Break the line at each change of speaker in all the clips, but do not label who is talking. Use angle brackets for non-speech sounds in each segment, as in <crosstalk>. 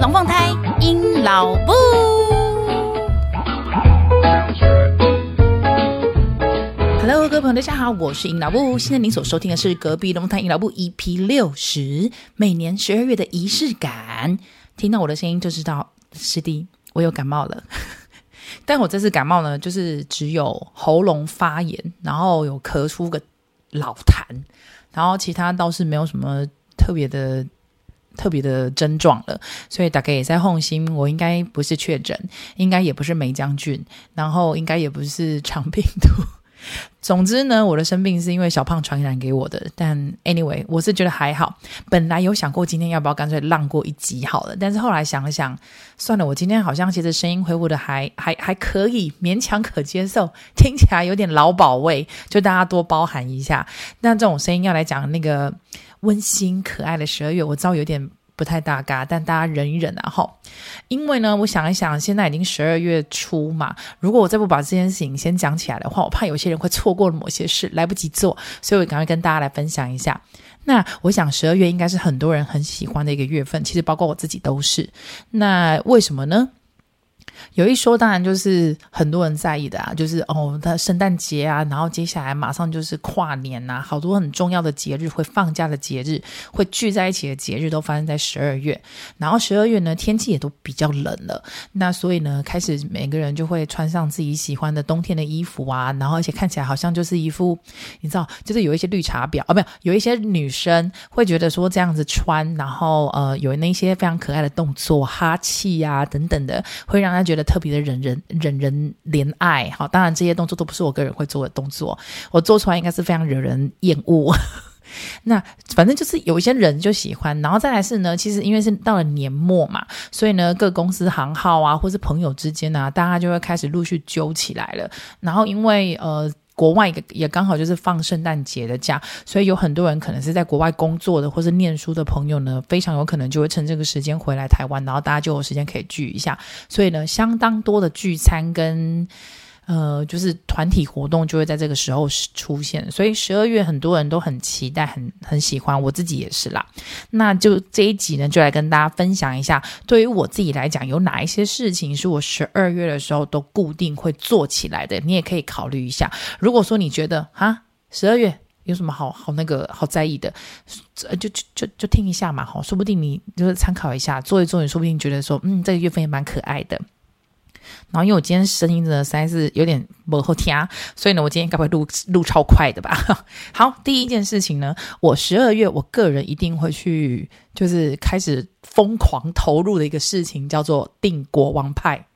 龙凤胎阴老布。Hello，各位朋友，大家好，我是阴老布。现在您所收听的是隔壁龙凤胎阴老布 EP 六十，每年十二月的仪式感。听到我的声音就知道，师弟，我有感冒了。<laughs> 但我这次感冒呢，就是只有喉咙发炎，然后有咳出个老痰，然后其他倒是没有什么特别的、特别的症状了。所以大概也在放心，我应该不是确诊，应该也不是梅将军，然后应该也不是肠病毒。<laughs> 总之呢，我的生病是因为小胖传染给我的。但 anyway，我是觉得还好。本来有想过今天要不要干脆浪过一集好了，但是后来想了想，算了。我今天好像其实声音恢复的还还还可以，勉强可接受，听起来有点老保味，就大家多包涵一下。那这种声音要来讲那个温馨可爱的十二月，我知道有点。不太搭嘎，但大家忍一忍啊！哈，因为呢，我想一想，现在已经十二月初嘛，如果我再不把这件事情先讲起来的话，我怕有些人会错过了某些事，来不及做，所以我赶快跟大家来分享一下。那我想十二月应该是很多人很喜欢的一个月份，其实包括我自己都是。那为什么呢？有一说，当然就是很多人在意的啊，就是哦，他圣诞节啊，然后接下来马上就是跨年呐，好多很重要的节日会放假的节日，会聚在一起的节日都发生在十二月。然后十二月呢，天气也都比较冷了，那所以呢，开始每个人就会穿上自己喜欢的冬天的衣服啊，然后而且看起来好像就是一副，你知道，就是有一些绿茶婊哦，没有，有一些女生会觉得说这样子穿，然后呃，有那些非常可爱的动作，哈气啊等等的，会让她。觉得特别的惹人惹人怜爱，好，当然这些动作都不是我个人会做的动作，我做出来应该是非常惹人厌恶。<laughs> 那反正就是有一些人就喜欢，然后再来是呢，其实因为是到了年末嘛，所以呢，各公司行号啊，或是朋友之间啊，大家就会开始陆续揪起来了。然后因为呃。国外也刚好就是放圣诞节的假，所以有很多人可能是在国外工作的或是念书的朋友呢，非常有可能就会趁这个时间回来台湾，然后大家就有时间可以聚一下。所以呢，相当多的聚餐跟。呃，就是团体活动就会在这个时候出现，所以十二月很多人都很期待，很很喜欢，我自己也是啦。那就这一集呢，就来跟大家分享一下，对于我自己来讲，有哪一些事情是我十二月的时候都固定会做起来的，你也可以考虑一下。如果说你觉得啊，十二月有什么好好那个好在意的，就就就就听一下嘛，好，说不定你就是参考一下，做一做，你说不定觉得说，嗯，这个月份也蛮可爱的。然后，因为我今天声音真的实在是有点不好听，所以呢，我今天该不会录录超快的吧？<laughs> 好，第一件事情呢，我十二月我个人一定会去，就是开始疯狂投入的一个事情，叫做订国王派。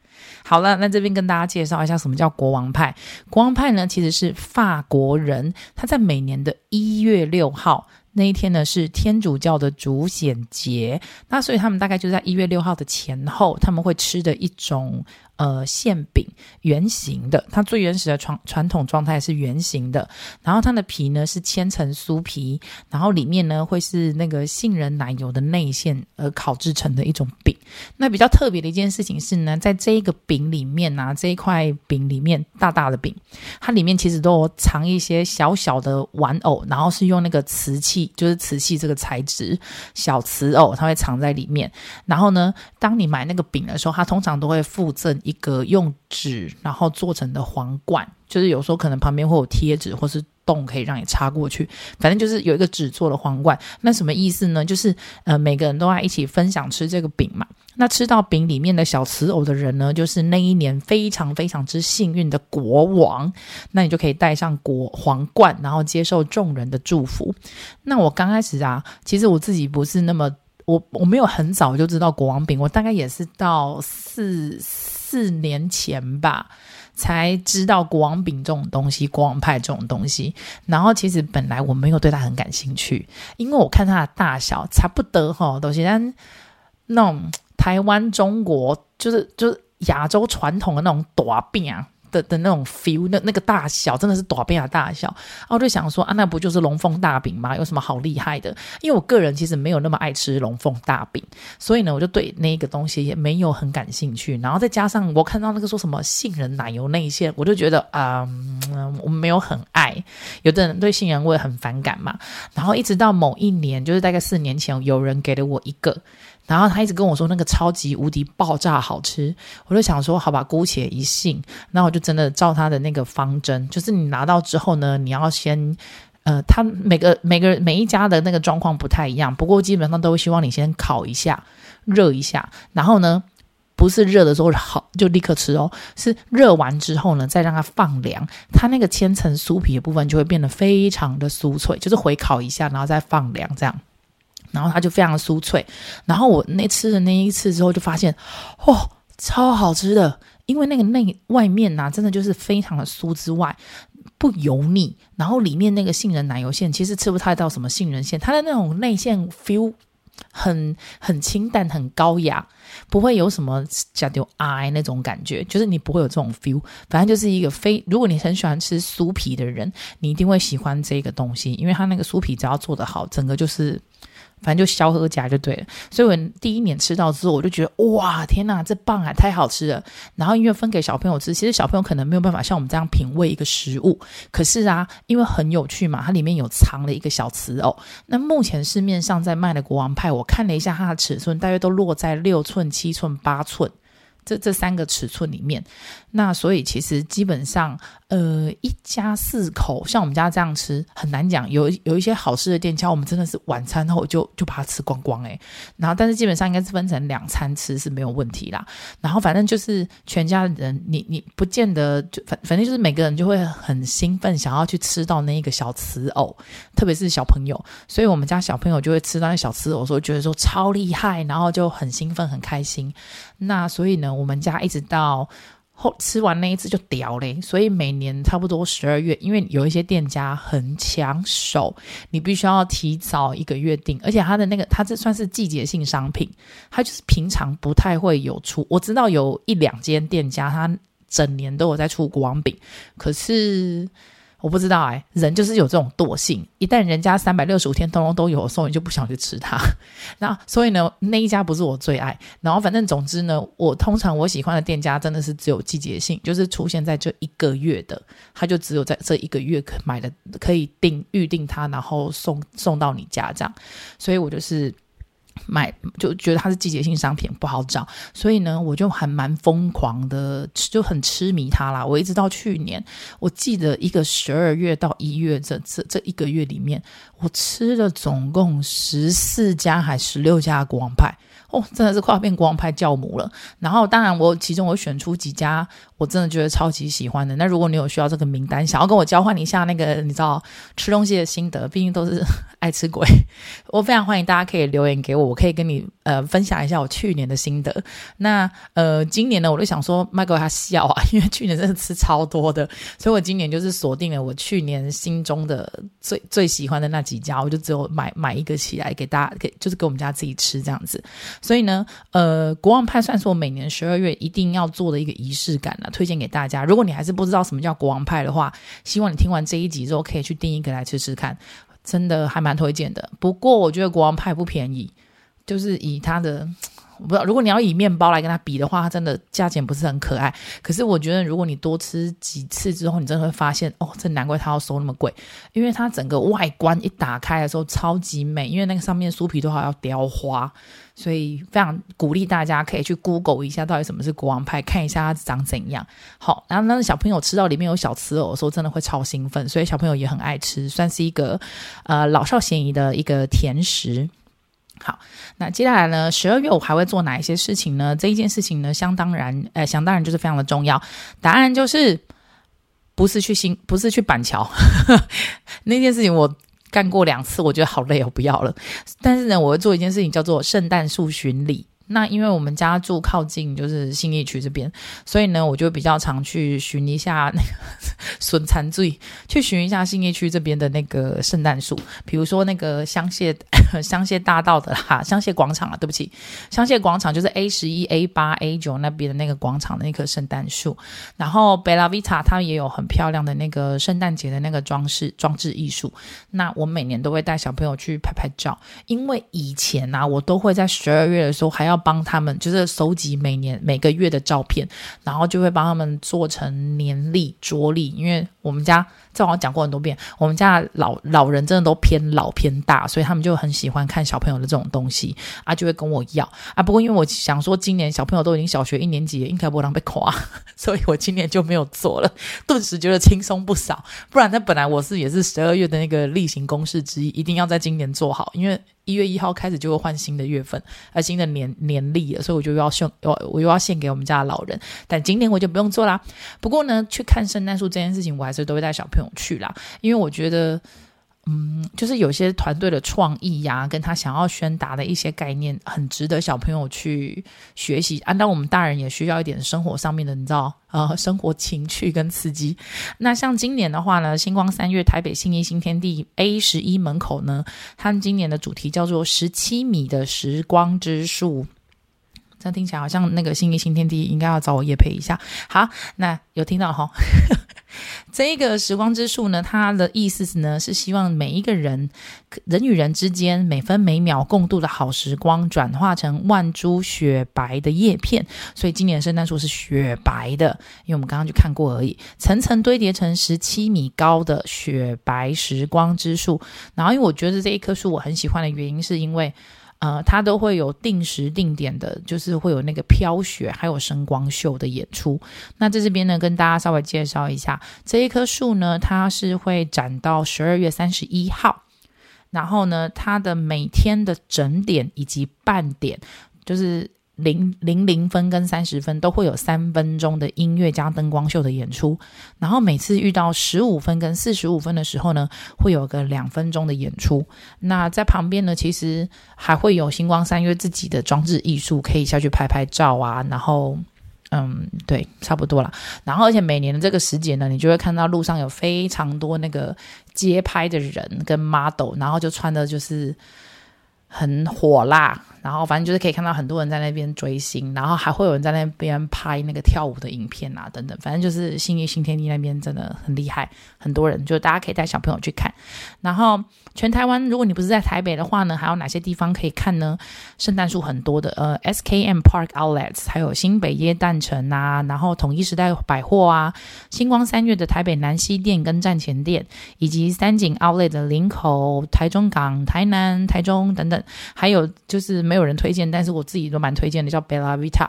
好了，那这边跟大家介绍一下什么叫国王派。国王派呢，其实是法国人，他在每年的一月六号。那一天呢，是天主教的主显节，那所以他们大概就在一月六号的前后，他们会吃的一种呃馅饼，圆形的，它最原始的传传统状态是圆形的，然后它的皮呢是千层酥皮，然后里面呢会是那个杏仁奶油的内馅而烤制成的一种饼。那比较特别的一件事情是呢，在这一个饼里面啊，这一块饼里面大大的饼，它里面其实都有藏一些小小的玩偶，然后是用那个瓷器。就是瓷器这个材质，小瓷偶它会藏在里面。然后呢，当你买那个饼的时候，它通常都会附赠一个用纸然后做成的皇冠，就是有时候可能旁边会有贴纸或是洞可以让你插过去。反正就是有一个纸做的皇冠。那什么意思呢？就是呃，每个人都要一起分享吃这个饼嘛。那吃到饼里面的小瓷偶的人呢，就是那一年非常非常之幸运的国王。那你就可以戴上国皇冠，然后接受众人的祝福。那我刚开始啊，其实我自己不是那么，我我没有很早就知道国王饼，我大概也是到四四年前吧，才知道国王饼这种东西，国王派这种东西。然后其实本来我没有对它很感兴趣，因为我看它的大小差不多哈，东西，但那种。台湾、中国就是就是亚洲传统的那种大饼的的那种 feel，那那个大小真的是大饼的大小。然后我就想说啊，那不就是龙凤大饼吗？有什么好厉害的？因为我个人其实没有那么爱吃龙凤大饼，所以呢，我就对那个东西也没有很感兴趣。然后再加上我看到那个说什么杏仁奶油内馅，我就觉得啊、嗯，我没有很爱。有的人对杏仁味很反感嘛。然后一直到某一年，就是大概四年前，有人给了我一个。然后他一直跟我说那个超级无敌爆炸好吃，我就想说好吧，姑且一信。那我就真的照他的那个方针，就是你拿到之后呢，你要先，呃，他每个每个每一家的那个状况不太一样，不过基本上都希望你先烤一下，热一下，然后呢，不是热的时候好就立刻吃哦，是热完之后呢，再让它放凉，它那个千层酥皮的部分就会变得非常的酥脆，就是回烤一下，然后再放凉这样。然后它就非常酥脆，然后我那吃的那一次之后就发现，哦，超好吃的，因为那个内外面呐、真的就是非常的酥之外不油腻，然后里面那个杏仁奶油馅其实吃不太到什么杏仁馅，它的那种内馅 feel 很很清淡，很高雅，不会有什么加丢 I 那种感觉，就是你不会有这种 feel，反正就是一个非，如果你很喜欢吃酥皮的人，你一定会喜欢这个东西，因为它那个酥皮只要做得好，整个就是。反正就消和夹就对了，所以我第一年吃到之后，我就觉得哇，天哪，这棒啊，太好吃了！然后因为分给小朋友吃，其实小朋友可能没有办法像我们这样品味一个食物，可是啊，因为很有趣嘛，它里面有藏了一个小瓷偶。那目前市面上在卖的国王派，我看了一下它的尺寸，大约都落在六寸、七寸、八寸。这这三个尺寸里面，那所以其实基本上，呃，一家四口像我们家这样吃很难讲。有有一些好吃的店家，我们真的是晚餐后就就把它吃光光诶。然后，但是基本上应该是分成两餐吃是没有问题啦。然后，反正就是全家人，你你不见得就反反正就是每个人就会很兴奋，想要去吃到那一个小瓷偶，特别是小朋友。所以我们家小朋友就会吃到那小瓷偶，说觉得说超厉害，然后就很兴奋很开心。那所以呢，我们家一直到后吃完那一次就屌嘞，所以每年差不多十二月，因为有一些店家很抢手，你必须要提早一个月订，而且它的那个它这算是季节性商品，它就是平常不太会有出。我知道有一两间店家，它整年都有在出国王饼，可是。我不知道哎，人就是有这种惰性，一旦人家三百六十五天通通都有，所以你就不想去吃它。<laughs> 那所以呢，那一家不是我最爱。然后反正总之呢，我通常我喜欢的店家真的是只有季节性，就是出现在这一个月的，他就只有在这一个月可买的，可以订预订它，然后送送到你家这样。所以我就是。买就觉得它是季节性商品不好找，所以呢，我就还蛮疯狂的，就很痴迷它啦。我一直到去年，我记得一个十二月到一月这这这一个月里面，我吃了总共十四家还十六家国王派。哦，真的是快要变国王派教母了。然后，当然我其中我选出几家，我真的觉得超级喜欢的。那如果你有需要这个名单，想要跟我交换一下那个你知道吃东西的心得，毕竟都是 <laughs> 爱吃鬼，我非常欢迎大家可以留言给我，我可以跟你呃分享一下我去年的心得。那呃今年呢，我就想说麦克他笑啊，因为去年真的吃超多的，所以我今年就是锁定了我去年心中的最最喜欢的那几家，我就只有买买一个起来给大家，给就是给我们家自己吃这样子。所以呢，呃，国王派算是我每年十二月一定要做的一个仪式感了，推荐给大家。如果你还是不知道什么叫国王派的话，希望你听完这一集之后可以去订一个来吃吃看，真的还蛮推荐的。不过我觉得国王派不便宜，就是以它的。我不知道，如果你要以面包来跟它比的话，它真的价钱不是很可爱。可是我觉得，如果你多吃几次之后，你真的会发现，哦，这难怪它要收那么贵，因为它整个外观一打开的时候超级美，因为那个上面酥皮都还要雕花，所以非常鼓励大家可以去 Google 一下到底什么是国王派，看一下它长怎样。好，然后那个小朋友吃到里面有小瓷偶的时候，真的会超兴奋，所以小朋友也很爱吃，算是一个呃老少咸宜的一个甜食。好，那接下来呢？十二月我还会做哪一些事情呢？这一件事情呢，相当然，呃，想当然就是非常的重要。答案就是不是去新，不是去板桥 <laughs> 那件事情，我干过两次，我觉得好累，我不要了。但是呢，我会做一件事情，叫做圣诞树巡礼。那因为我们家住靠近就是信义区这边，所以呢，我就比较常去寻一下那个损残罪，去寻一下信义区这边的那个圣诞树，比如说那个香榭 <laughs> 香榭大道的啦，香榭广场啊，对不起，香榭广场就是 A 十一、A 八、A 九那边的那个广场的那棵圣诞树，然后贝拉维塔它也有很漂亮的那个圣诞节的那个装饰装置艺术，那我每年都会带小朋友去拍拍照，因为以前啊，我都会在十二月的时候还要。要帮他们就是收集每年每个月的照片，然后就会帮他们做成年历桌历，因为我们家。这我讲过很多遍，我们家老老人真的都偏老偏大，所以他们就很喜欢看小朋友的这种东西啊，就会跟我要啊。不过因为我想说，今年小朋友都已经小学一年级，应该不会被夸，<laughs> 所以我今年就没有做了，顿时觉得轻松不少。不然，那本来我是也是十二月的那个例行公事之一，一定要在今年做好，因为。一月一号开始就会换新的月份，而新的年年历了，所以我就要献，我我又要献给我们家的老人。但今年我就不用做啦。不过呢，去看圣诞树这件事情，我还是都会带小朋友去啦，因为我觉得。嗯，就是有些团队的创意呀、跟他想要宣达的一些概念，很值得小朋友去学习。按、啊、照我们大人也需要一点生活上面的，你知道，呃，生活情趣跟刺激。那像今年的话呢，星光三月台北信义新天地 A 十一门口呢，他们今年的主题叫做“十七米的时光之树”。这听起来好像那个信义新天地应该要找我业配一下。好，那有听到哈？这个时光之树呢，它的意思是呢，是希望每一个人人与人之间每分每秒共度的好时光，转化成万株雪白的叶片。所以今年的圣诞树是雪白的，因为我们刚刚去看过而已，层层堆叠成十七米高的雪白时光之树。然后，因为我觉得这一棵树我很喜欢的原因，是因为。呃，它都会有定时定点的，就是会有那个飘雪，还有声光秀的演出。那在这边呢，跟大家稍微介绍一下，这一棵树呢，它是会展到十二月三十一号。然后呢，它的每天的整点以及半点，就是。零零零分跟三十分都会有三分钟的音乐加灯光秀的演出，然后每次遇到十五分跟四十五分的时候呢，会有个两分钟的演出。那在旁边呢，其实还会有星光三月自己的装置艺术，可以下去拍拍照啊。然后，嗯，对，差不多啦。然后，而且每年的这个时节呢，你就会看到路上有非常多那个街拍的人跟 model，然后就穿的就是很火辣。然后反正就是可以看到很多人在那边追星，然后还会有人在那边拍那个跳舞的影片啊，等等。反正就是新义新天地那边真的很厉害，很多人就大家可以带小朋友去看。然后全台湾，如果你不是在台北的话呢，还有哪些地方可以看呢？圣诞树很多的，呃，SKM Park Outlets，还有新北耶诞城啊，然后统一时代百货啊，星光三月的台北南西店跟站前店，以及三井 Outlet 的林口、台中港、台南、台中等等，还有就是。没没有人推荐，但是我自己都蛮推荐的，叫 Bella Vita。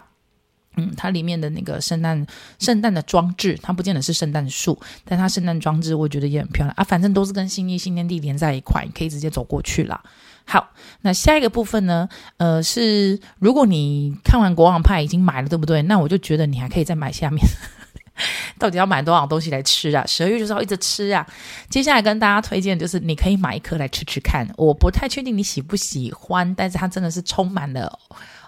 嗯，它里面的那个圣诞圣诞的装置，它不见得是圣诞树，但它圣诞装置我觉得也很漂亮啊。反正都是跟信义新天地连在一块，你可以直接走过去啦。好，那下一个部分呢？呃，是如果你看完国王派已经买了，对不对？那我就觉得你还可以再买下面。<laughs> 到底要买多少东西来吃啊？十二月就是要一直吃啊！接下来跟大家推荐就是，你可以买一颗来吃吃看。我不太确定你喜不喜欢，但是它真的是充满了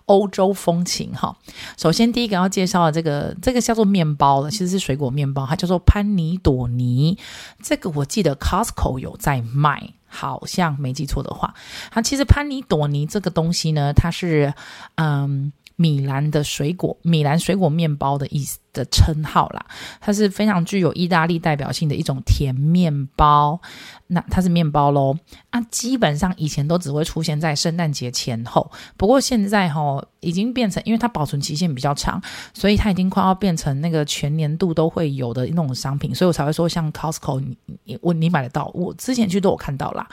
欧洲风情哈。首先第一个要介绍的这个，这个叫做面包的，其实是水果面包，它叫做潘尼朵尼。这个我记得 Costco 有在卖，好像没记错的话。它其实潘尼朵尼这个东西呢，它是嗯。米兰的水果，米兰水果面包的意思的称号啦，它是非常具有意大利代表性的一种甜面包。那它是面包喽，啊，基本上以前都只会出现在圣诞节前后，不过现在哈、哦、已经变成，因为它保存期限比较长，所以它已经快要变成那个全年度都会有的那种商品，所以我才会说像 Costco，你我你买得到，我之前去都有看到啦。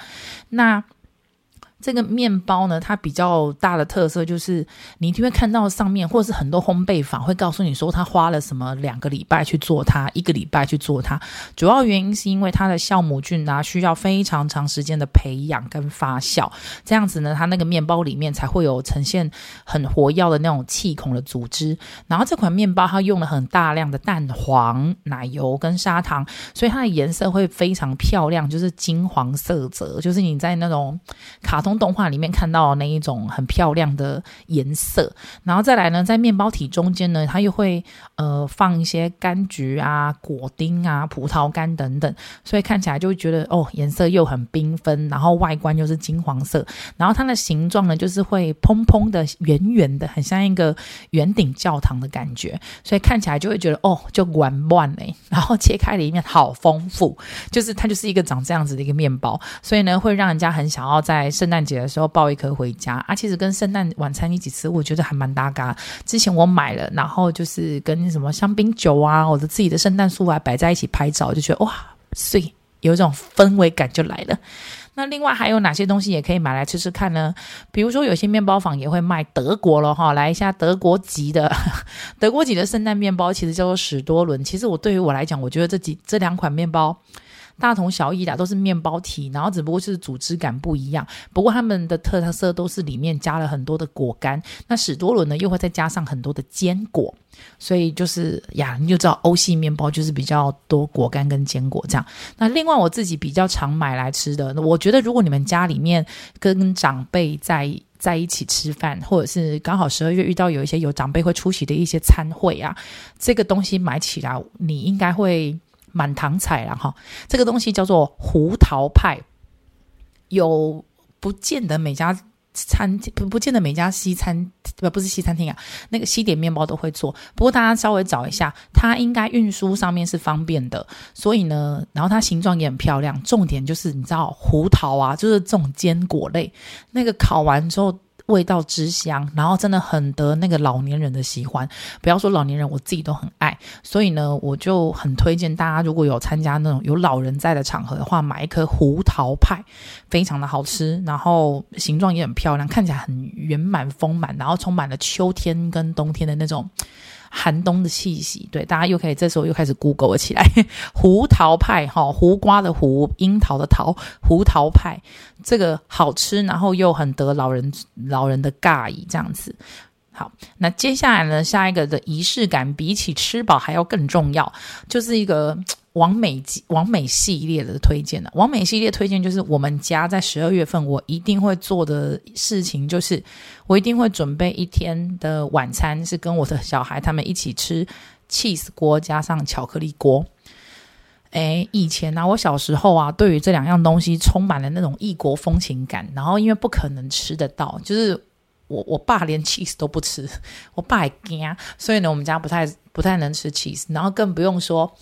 那这个面包呢，它比较大的特色就是，你一定会看到上面，或是很多烘焙坊会告诉你说，他花了什么两个礼拜去做它，一个礼拜去做它。主要原因是因为它的酵母菌啊，需要非常长时间的培养跟发酵，这样子呢，它那个面包里面才会有呈现很活跃的那种气孔的组织。然后这款面包它用了很大量的蛋黄、奶油跟砂糖，所以它的颜色会非常漂亮，就是金黄色泽，就是你在那种卡通。动画里面看到那一种很漂亮的颜色，然后再来呢，在面包体中间呢，它又会呃放一些柑橘啊、果丁啊、葡萄干等等，所以看起来就会觉得哦，颜色又很缤纷，然后外观又是金黄色，然后它的形状呢就是会蓬蓬的、圆圆的，很像一个圆顶教堂的感觉，所以看起来就会觉得哦，就完乱嘞。<laughs> 然后切开里面好丰富，就是它就是一个长这样子的一个面包，所以呢会让人家很想要在圣诞。节的时候抱一颗回家啊。其实跟圣诞晚餐一起吃，我觉得还蛮搭嘎。之前我买了，然后就是跟什么香槟酒啊，我的自己的圣诞树啊摆在一起拍照，就觉得哇，碎，有一种氛围感就来了。那另外还有哪些东西也可以买来吃吃看呢？比如说有些面包坊也会卖德国了哈，来一下德国籍的 <laughs> 德国籍的圣诞面包，其实叫做史多伦。其实我对于我来讲，我觉得这几这两款面包。大同小异的，都是面包体，然后只不过是组织感不一样。不过他们的特色都是里面加了很多的果干。那史多伦呢，又会再加上很多的坚果，所以就是呀，你就知道欧系面包就是比较多果干跟坚果这样。那另外我自己比较常买来吃的，我觉得如果你们家里面跟长辈在在一起吃饭，或者是刚好十二月遇到有一些有长辈会出席的一些餐会啊，这个东西买起来你应该会。满堂彩了哈，这个东西叫做胡桃派，有不见得每家餐厅不不见得每家西餐不不是西餐厅啊，那个西点面包都会做。不过大家稍微找一下，它应该运输上面是方便的，所以呢，然后它形状也很漂亮。重点就是你知道胡桃啊，就是这种坚果类，那个烤完之后。味道之香，然后真的很得那个老年人的喜欢。不要说老年人，我自己都很爱。所以呢，我就很推荐大家，如果有参加那种有老人在的场合的话，买一颗胡桃派，非常的好吃，然后形状也很漂亮，看起来很圆满丰满，然后充满了秋天跟冬天的那种。寒冬的气息，对，大家又可以这时候又开始 Google 了起来。<laughs> 胡桃派，哈，胡瓜的胡，樱桃的桃，胡桃派，这个好吃，然后又很得老人老人的尬意，这样子。好，那接下来呢，下一个的仪式感，比起吃饱还要更重要，就是一个。网美网美系列的推荐呢？网美系列推荐就是我们家在十二月份，我一定会做的事情就是，我一定会准备一天的晚餐，是跟我的小孩他们一起吃 cheese 锅加上巧克力锅。诶，以前呢、我小时候啊，对于这两样东西充满了那种异国风情感。然后因为不可能吃得到，就是我我爸连 cheese 都不吃，我爸还惊，所以呢，我们家不太不太能吃 cheese，然后更不用说。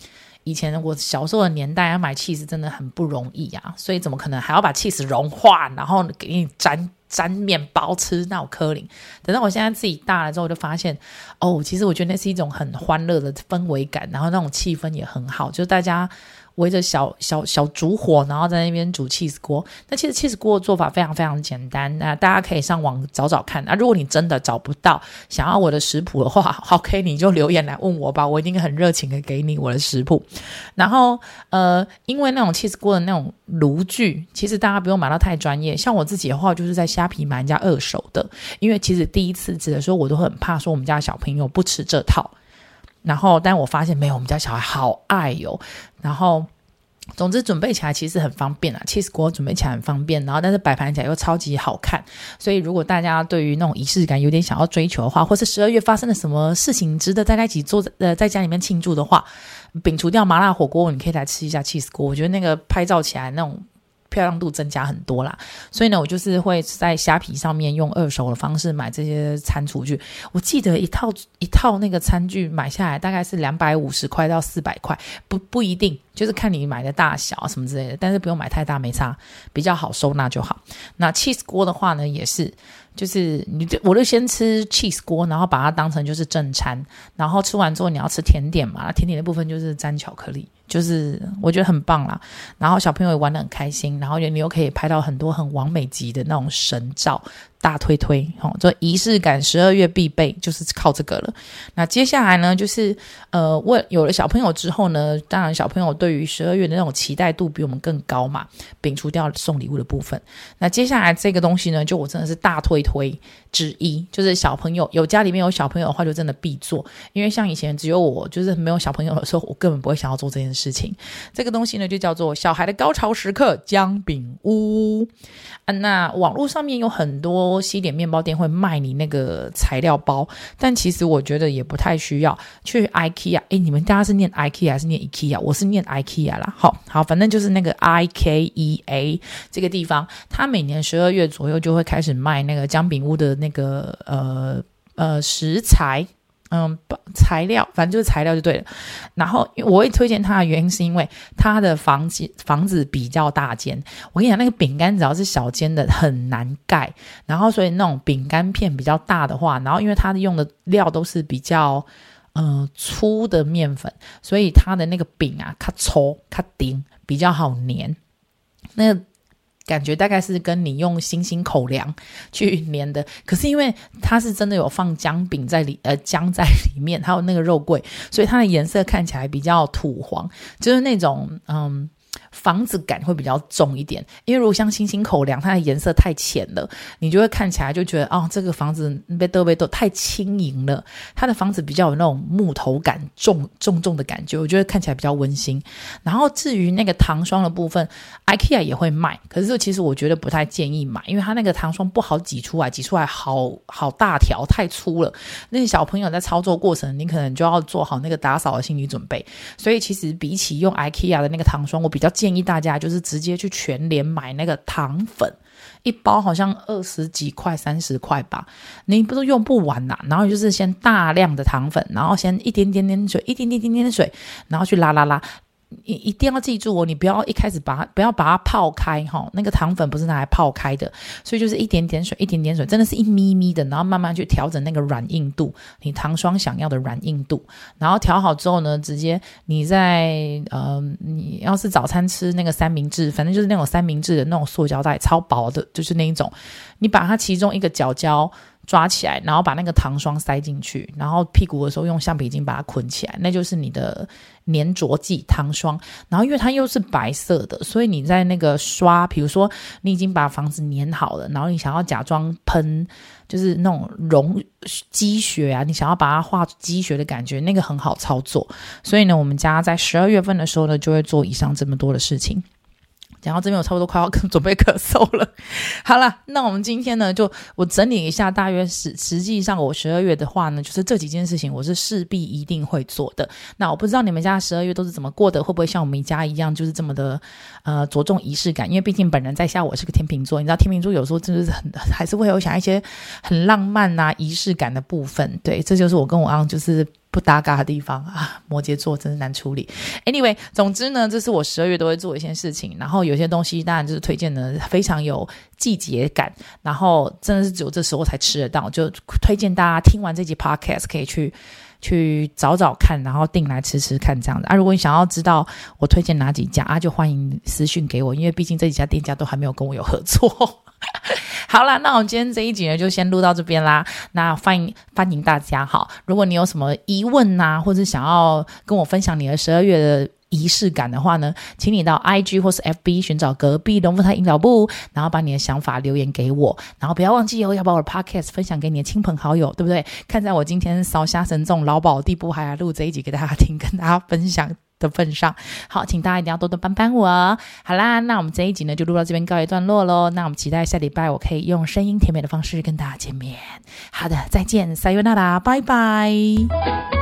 以前我小时候的年代要买 cheese 真的很不容易啊，所以怎么可能还要把 cheese 融化，然后给你沾沾面包吃？那我柯林。等到我现在自己大了之后，我就发现哦，其实我觉得那是一种很欢乐的氛围感，然后那种气氛也很好，就大家。围着小小小烛火，然后在那边煮 cheese 锅。那其实 cheese 锅的做法非常非常简单，那大家可以上网找找看。那如果你真的找不到，想要我的食谱的话，OK，你就留言来问我吧，我一定很热情的给你我的食谱。然后呃，因为那种 cheese 锅的那种炉具，其实大家不用买到太专业。像我自己的话，就是在虾皮买人家二手的，因为其实第一次吃的时候，我都很怕说我们家小朋友不吃这套。然后，但我发现没有，我们家小孩好爱哟。然后，总之准备起来其实很方便啊，cheese 锅准备起来很方便。然后，但是摆盘起来又超级好看。所以，如果大家对于那种仪式感有点想要追求的话，或是十二月发生了什么事情值得大家一起坐在呃在家里面庆祝的话，摒除掉麻辣火锅，你可以来吃一下 cheese 锅。我觉得那个拍照起来那种。漂亮度增加很多啦，所以呢，我就是会在虾皮上面用二手的方式买这些餐厨具。我记得一套一套那个餐具买下来大概是两百五十块到四百块，不不一定，就是看你买的大小什么之类的，但是不用买太大，没差，比较好收纳就好。那 cheese 锅的话呢，也是。就是你就我就先吃 cheese 锅，然后把它当成就是正餐，然后吃完之后你要吃甜点嘛，甜点的部分就是沾巧克力，就是我觉得很棒啦。然后小朋友也玩得很开心，然后你又可以拍到很多很完美级的那种神照。大推推哦，这仪式感十二月必备就是靠这个了。那接下来呢，就是呃，为有了小朋友之后呢，当然小朋友对于十二月的那种期待度比我们更高嘛，摒除掉送礼物的部分。那接下来这个东西呢，就我真的是大推推之一，就是小朋友有家里面有小朋友的话，就真的必做。因为像以前只有我，就是没有小朋友的时候，我根本不会想要做这件事情。这个东西呢，就叫做小孩的高潮时刻姜饼屋啊。那网络上面有很多。西点面包店会卖你那个材料包，但其实我觉得也不太需要去 IKEA。哎，你们大家是念 IKEA 还是念 IKEA？我是念 IKEA 啦。好好，反正就是那个 IKEA 这个地方，它每年十二月左右就会开始卖那个姜饼屋的那个呃呃食材。嗯，材料，反正就是材料就对了。然后我会推荐它的原因是因为它的房子房子比较大间。我跟你讲，那个饼干只要是小间的很难盖。然后所以那种饼干片比较大的话，然后因为它用的料都是比较嗯、粗的面粉，所以它的那个饼啊，它粗它顶比较好粘。那个感觉大概是跟你用星星口粮去粘的，可是因为它是真的有放姜饼在里，呃，姜在里面，还有那个肉桂，所以它的颜色看起来比较土黄，就是那种嗯。房子感会比较重一点，因为如果像星星口粮，它的颜色太浅了，你就会看起来就觉得哦，这个房子被都被都太轻盈了。它的房子比较有那种木头感，重重重的感觉，我觉得看起来比较温馨。然后至于那个糖霜的部分，IKEA 也会卖，可是其实我觉得不太建议买，因为它那个糖霜不好挤出来，挤出来好好大条，太粗了。那些小朋友在操作过程，你可能就要做好那个打扫的心理准备。所以其实比起用 IKEA 的那个糖霜，我比较建议大家就是直接去全联买那个糖粉，一包好像二十几块、三十块吧，你不是用不完呐、然后就是先大量的糖粉，然后先一点点点水，一点点点点水，然后去拉拉拉。你一定要记住哦，你不要一开始把它不要把它泡开哈，那个糖粉不是拿来泡开的，所以就是一点点水，一点点水，真的是一咪咪的，然后慢慢去调整那个软硬度，你糖霜想要的软硬度，然后调好之后呢，直接你在呃，你要是早餐吃那个三明治，反正就是那种三明治的那种塑胶袋，超薄的，就是那一种，你把它其中一个角角。抓起来，然后把那个糖霜塞进去，然后屁股的时候用橡皮筋把它捆起来，那就是你的粘着剂糖霜。然后因为它又是白色的，所以你在那个刷，比如说你已经把房子粘好了，然后你想要假装喷，就是那种溶积雪啊，你想要把它画积雪的感觉，那个很好操作。所以呢，我们家在十二月份的时候呢，就会做以上这么多的事情。讲到这边，我差不多快要准备咳嗽了。<laughs> 好了，那我们今天呢，就我整理一下，大约实实际上我十二月的话呢，就是这几件事情我是势必一定会做的。那我不知道你们家十二月都是怎么过的，会不会像我们一家一样，就是这么的呃着重仪式感？因为毕竟本人在下，我是个天秤座，你知道天秤座有时候真的是很 <laughs> 还是会有想一些很浪漫啊仪式感的部分。对，这就是我跟我昂就是。不搭嘎的地方啊，<laughs> 摩羯座真是难处理。Anyway，总之呢，这是我十二月都会做一件事情。然后有些东西当然就是推荐的非常有季节感，然后真的是只有这时候才吃得到，就推荐大家听完这集 Podcast 可以去去找找看，然后订来吃吃看这样子啊。如果你想要知道我推荐哪几家啊，就欢迎私讯给我，因为毕竟这几家店家都还没有跟我有合作。<laughs> 好啦，那我们今天这一集呢，就先录到这边啦。那欢迎欢迎大家哈，如果你有什么疑问呐、啊，或者想要跟我分享你的十二月的仪式感的话呢，请你到 IG 或是 FB 寻找隔壁龙凤胎引导部，然后把你的想法留言给我，然后不要忘记哦，要把我的 Podcast 分享给你的亲朋好友，对不对？看在我今天烧虾神这种劳保地步，还来录这一集给大家听，跟大家分享。的份上，好，请大家一定要多多帮帮我。好啦，那我们这一集呢就录到这边告一段落喽。那我们期待下礼拜我可以用声音甜美的方式跟大家见面。好的，再见，撒由那拉，拜拜。